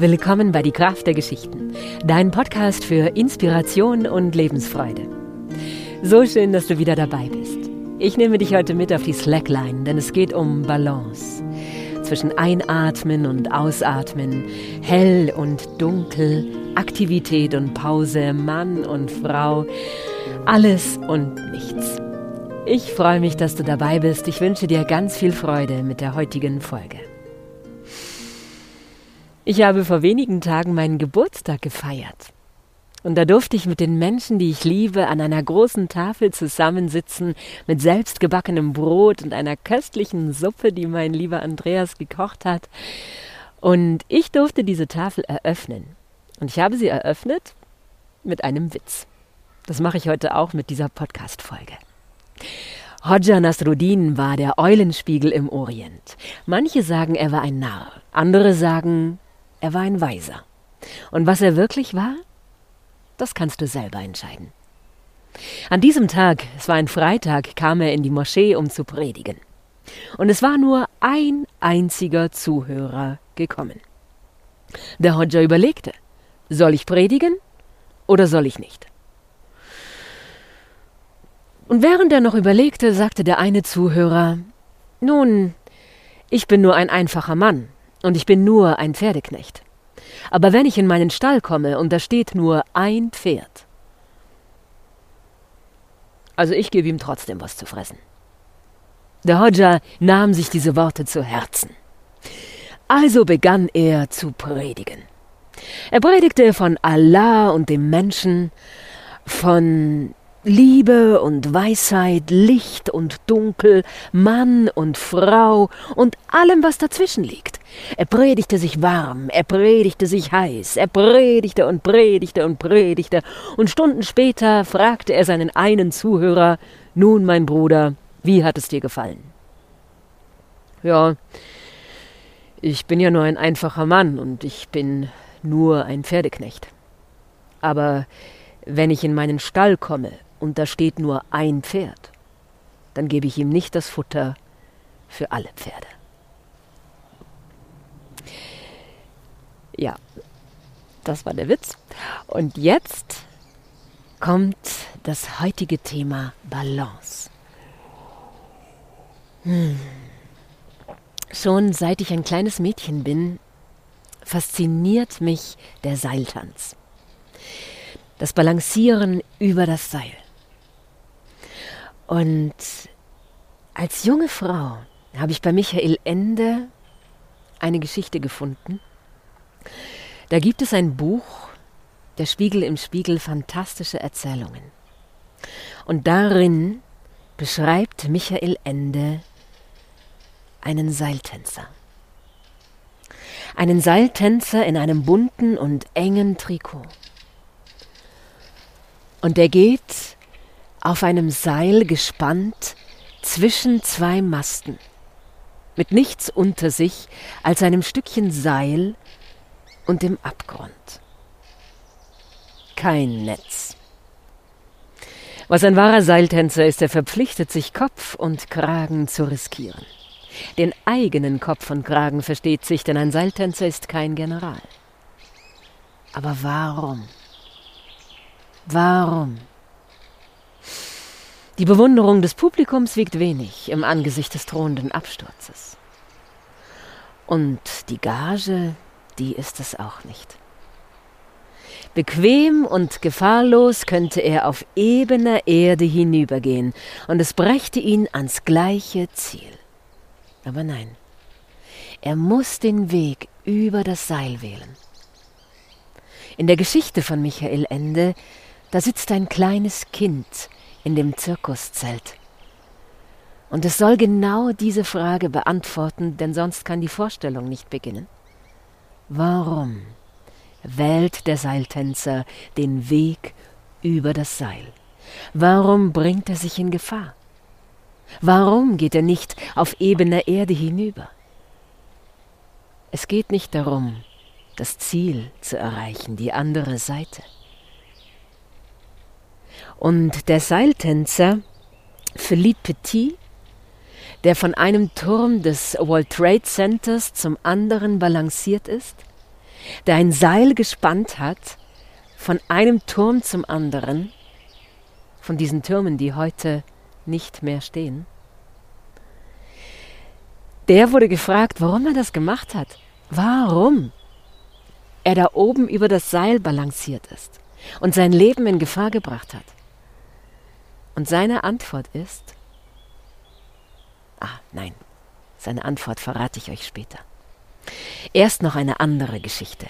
Willkommen bei Die Kraft der Geschichten, dein Podcast für Inspiration und Lebensfreude. So schön, dass du wieder dabei bist. Ich nehme dich heute mit auf die Slackline, denn es geht um Balance. Zwischen Einatmen und Ausatmen, hell und dunkel, Aktivität und Pause, Mann und Frau, alles und nichts. Ich freue mich, dass du dabei bist. Ich wünsche dir ganz viel Freude mit der heutigen Folge. Ich habe vor wenigen Tagen meinen Geburtstag gefeiert. Und da durfte ich mit den Menschen, die ich liebe, an einer großen Tafel zusammensitzen, mit selbstgebackenem Brot und einer köstlichen Suppe, die mein lieber Andreas gekocht hat. Und ich durfte diese Tafel eröffnen. Und ich habe sie eröffnet mit einem Witz. Das mache ich heute auch mit dieser Podcast-Folge. Hodja Nasruddin war der Eulenspiegel im Orient. Manche sagen, er war ein Narr, andere sagen, er war ein Weiser. Und was er wirklich war, das kannst du selber entscheiden. An diesem Tag, es war ein Freitag, kam er in die Moschee, um zu predigen. Und es war nur ein einziger Zuhörer gekommen. Der Hodja überlegte, soll ich predigen oder soll ich nicht? Und während er noch überlegte, sagte der eine Zuhörer Nun, ich bin nur ein einfacher Mann, und ich bin nur ein Pferdeknecht. Aber wenn ich in meinen Stall komme und da steht nur ein Pferd, also ich gebe ihm trotzdem was zu fressen. Der Hodja nahm sich diese Worte zu Herzen. Also begann er zu predigen. Er predigte von Allah und dem Menschen, von Liebe und Weisheit, Licht und Dunkel, Mann und Frau und allem, was dazwischen liegt. Er predigte sich warm, er predigte sich heiß, er predigte und predigte und predigte, und Stunden später fragte er seinen einen Zuhörer Nun, mein Bruder, wie hat es dir gefallen? Ja, ich bin ja nur ein einfacher Mann und ich bin nur ein Pferdeknecht. Aber wenn ich in meinen Stall komme und da steht nur ein Pferd, dann gebe ich ihm nicht das Futter für alle Pferde. Ja, das war der Witz. Und jetzt kommt das heutige Thema Balance. Hm. Schon seit ich ein kleines Mädchen bin, fasziniert mich der Seiltanz. Das Balancieren über das Seil. Und als junge Frau habe ich bei Michael Ende eine Geschichte gefunden. Da gibt es ein Buch, Der Spiegel im Spiegel, fantastische Erzählungen. Und darin beschreibt Michael Ende einen Seiltänzer. Einen Seiltänzer in einem bunten und engen Trikot. Und er geht auf einem Seil gespannt zwischen zwei Masten, mit nichts unter sich als einem Stückchen Seil und dem Abgrund. Kein Netz. Was ein wahrer Seiltänzer ist, er verpflichtet sich, Kopf und Kragen zu riskieren. Den eigenen Kopf und Kragen versteht sich, denn ein Seiltänzer ist kein General. Aber warum? Warum? Die Bewunderung des Publikums wiegt wenig im Angesicht des drohenden Absturzes. Und die Gage, die ist es auch nicht. Bequem und gefahrlos könnte er auf ebener Erde hinübergehen, und es brächte ihn ans gleiche Ziel. Aber nein, er muss den Weg über das Seil wählen. In der Geschichte von Michael Ende, da sitzt ein kleines Kind in dem Zirkuszelt. Und es soll genau diese Frage beantworten, denn sonst kann die Vorstellung nicht beginnen. Warum wählt der Seiltänzer den Weg über das Seil? Warum bringt er sich in Gefahr? Warum geht er nicht auf ebener Erde hinüber? Es geht nicht darum, das Ziel zu erreichen, die andere Seite. Und der Seiltänzer Philippe Petit, der von einem Turm des World Trade Centers zum anderen balanciert ist, der ein Seil gespannt hat von einem Turm zum anderen, von diesen Türmen, die heute nicht mehr stehen. Der wurde gefragt, warum er das gemacht hat. Warum er da oben über das Seil balanciert ist und sein Leben in Gefahr gebracht hat. Und seine Antwort ist, ah nein, seine Antwort verrate ich euch später. Erst noch eine andere Geschichte.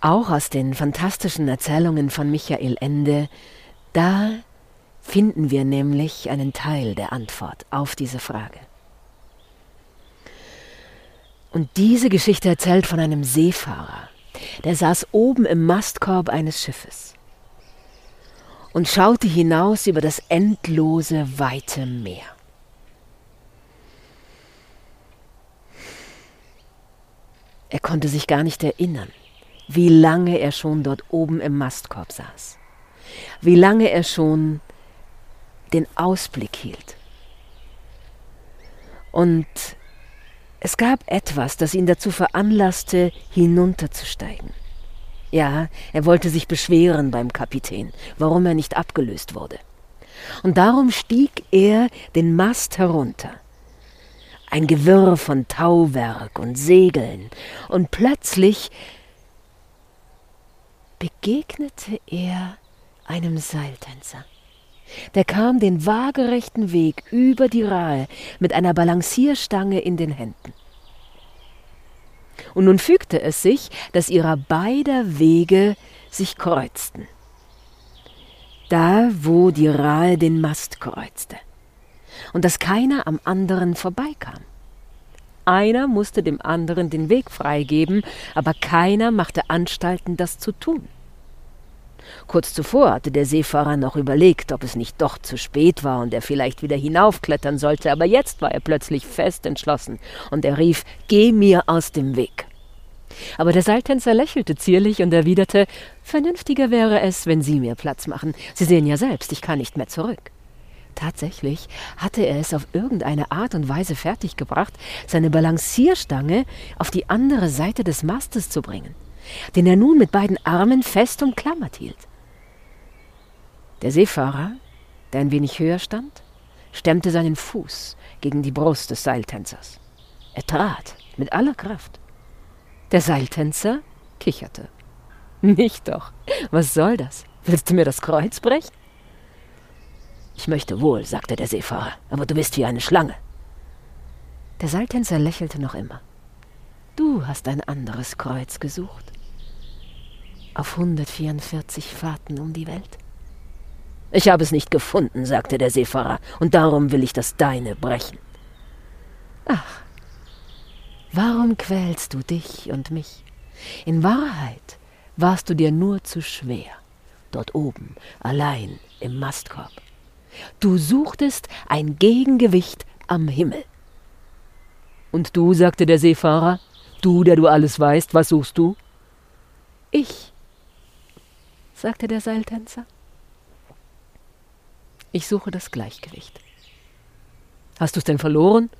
Auch aus den fantastischen Erzählungen von Michael Ende, da finden wir nämlich einen Teil der Antwort auf diese Frage. Und diese Geschichte erzählt von einem Seefahrer, der saß oben im Mastkorb eines Schiffes und schaute hinaus über das endlose, weite Meer. Er konnte sich gar nicht erinnern, wie lange er schon dort oben im Mastkorb saß, wie lange er schon den Ausblick hielt. Und es gab etwas, das ihn dazu veranlasste, hinunterzusteigen. Ja, er wollte sich beschweren beim Kapitän, warum er nicht abgelöst wurde. Und darum stieg er den Mast herunter ein Gewirr von Tauwerk und Segeln, und plötzlich begegnete er einem Seiltänzer. Der kam den waagerechten Weg über die Rahe mit einer Balancierstange in den Händen. Und nun fügte es sich, dass ihrer beider Wege sich kreuzten. Da, wo die Rahe den Mast kreuzte und dass keiner am anderen vorbeikam. Einer musste dem anderen den Weg freigeben, aber keiner machte Anstalten, das zu tun. Kurz zuvor hatte der Seefahrer noch überlegt, ob es nicht doch zu spät war und er vielleicht wieder hinaufklettern sollte, aber jetzt war er plötzlich fest entschlossen und er rief Geh mir aus dem Weg. Aber der Seiltänzer lächelte zierlich und erwiderte Vernünftiger wäre es, wenn Sie mir Platz machen. Sie sehen ja selbst, ich kann nicht mehr zurück. Tatsächlich hatte er es auf irgendeine Art und Weise fertiggebracht, seine Balancierstange auf die andere Seite des Mastes zu bringen, den er nun mit beiden Armen fest umklammert hielt. Der Seefahrer, der ein wenig höher stand, stemmte seinen Fuß gegen die Brust des Seiltänzers. Er trat mit aller Kraft. Der Seiltänzer kicherte. Nicht doch. Was soll das? Willst du mir das Kreuz brechen? Ich möchte wohl, sagte der Seefahrer, aber du bist wie eine Schlange. Der Seiltänzer lächelte noch immer. Du hast ein anderes Kreuz gesucht. Auf 144 Fahrten um die Welt. Ich habe es nicht gefunden, sagte der Seefahrer, und darum will ich das deine brechen. Ach, warum quälst du dich und mich? In Wahrheit warst du dir nur zu schwer, dort oben, allein im Mastkorb. Du suchtest ein Gegengewicht am Himmel. Und du, sagte der Seefahrer, du, der du alles weißt, was suchst du? Ich, sagte der Seiltänzer. Ich suche das Gleichgewicht. Hast du's denn verloren?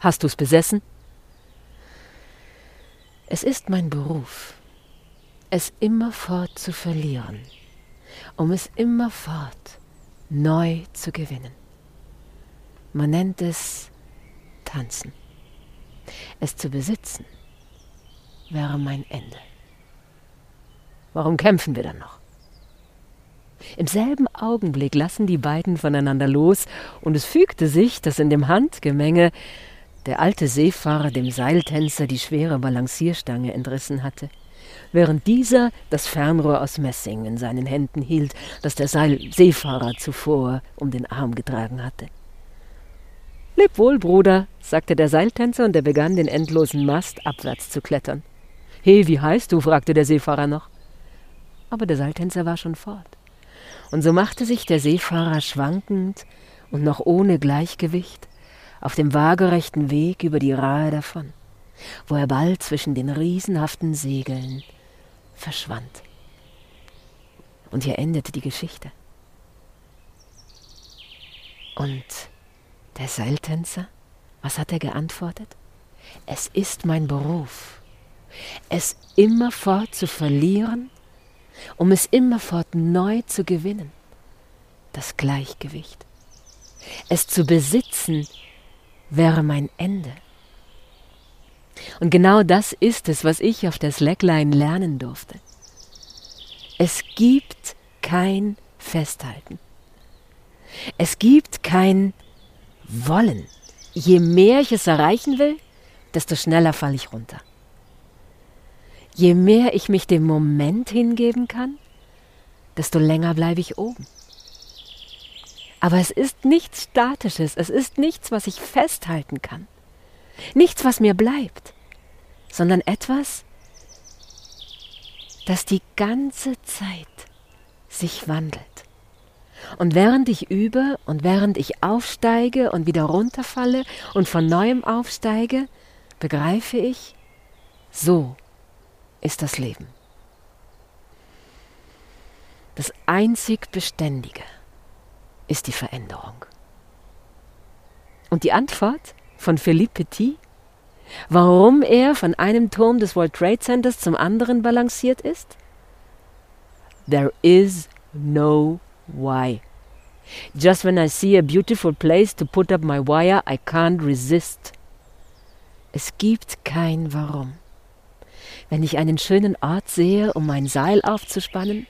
Hast du's besessen? Es ist mein Beruf, es immerfort zu verlieren, um es immerfort neu zu gewinnen. Man nennt es Tanzen. Es zu besitzen wäre mein Ende. Warum kämpfen wir dann noch? Im selben Augenblick lassen die beiden voneinander los, und es fügte sich, dass in dem Handgemenge der alte Seefahrer dem Seiltänzer die schwere Balancierstange entrissen hatte während dieser das Fernrohr aus Messing in seinen Händen hielt, das der Seil Seefahrer zuvor um den Arm getragen hatte. Leb wohl, Bruder, sagte der Seiltänzer, und er begann, den endlosen Mast abwärts zu klettern. He, wie heißt du? fragte der Seefahrer noch. Aber der Seiltänzer war schon fort. Und so machte sich der Seefahrer schwankend und noch ohne Gleichgewicht auf dem waagerechten Weg über die Rahe davon, wo er bald zwischen den riesenhaften Segeln verschwand. Und hier endete die Geschichte. Und der Seiltänzer, was hat er geantwortet? Es ist mein Beruf, es immerfort zu verlieren, um es immerfort neu zu gewinnen. Das Gleichgewicht. Es zu besitzen wäre mein Ende. Und genau das ist es, was ich auf der Slackline lernen durfte. Es gibt kein Festhalten. Es gibt kein Wollen. Je mehr ich es erreichen will, desto schneller falle ich runter. Je mehr ich mich dem Moment hingeben kann, desto länger bleibe ich oben. Aber es ist nichts Statisches, es ist nichts, was ich festhalten kann, nichts, was mir bleibt, sondern etwas, das die ganze Zeit sich wandelt. Und während ich übe und während ich aufsteige und wieder runterfalle und von neuem aufsteige, begreife ich, so ist das Leben. Das einzig Beständige ist die Veränderung. Und die Antwort von Philippe Petit, warum er von einem Turm des World Trade Centers zum anderen balanciert ist? There is no why. Just when I see a beautiful place to put up my wire, I can't resist. Es gibt kein Warum. Wenn ich einen schönen Ort sehe, um mein Seil aufzuspannen,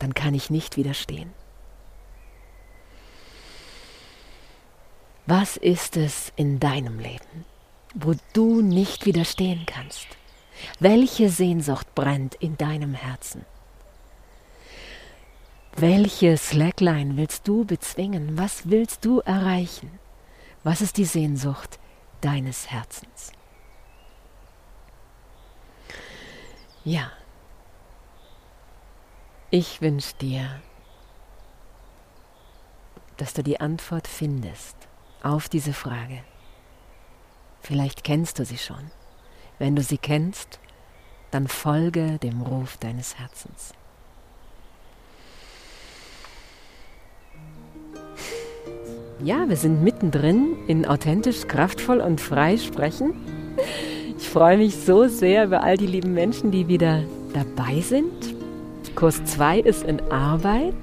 dann kann ich nicht widerstehen. Was ist es in deinem Leben, wo du nicht widerstehen kannst? Welche Sehnsucht brennt in deinem Herzen? Welche Slackline willst du bezwingen? Was willst du erreichen? Was ist die Sehnsucht deines Herzens? Ja, ich wünsche dir, dass du die Antwort findest auf diese Frage. Vielleicht kennst du sie schon. Wenn du sie kennst, dann folge dem Ruf deines Herzens. Ja, wir sind mittendrin in authentisch, kraftvoll und frei sprechen. Ich freue mich so sehr über all die lieben Menschen, die wieder dabei sind. Kurs 2 ist in Arbeit.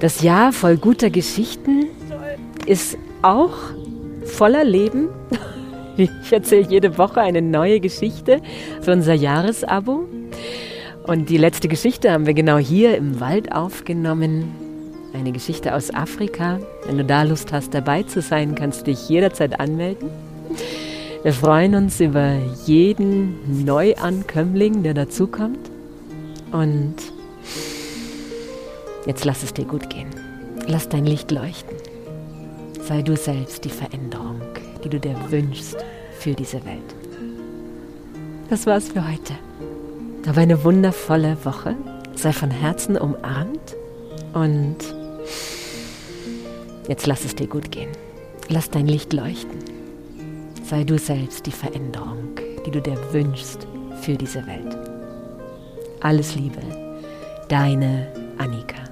Das Jahr voll guter Geschichten ist auch voller Leben. Ich erzähle jede Woche eine neue Geschichte für unser Jahresabo. Und die letzte Geschichte haben wir genau hier im Wald aufgenommen eine Geschichte aus Afrika. Wenn du da Lust hast, dabei zu sein, kannst du dich jederzeit anmelden. Wir freuen uns über jeden Neuankömmling, der dazukommt. Und jetzt lass es dir gut gehen. Lass dein Licht leuchten. Sei du selbst die Veränderung, die du dir wünschst für diese Welt. Das war's für heute. Hab eine wundervolle Woche. Sei von Herzen umarmt und Jetzt lass es dir gut gehen. Lass dein Licht leuchten. Sei du selbst die Veränderung, die du dir wünschst für diese Welt. Alles Liebe, deine Annika.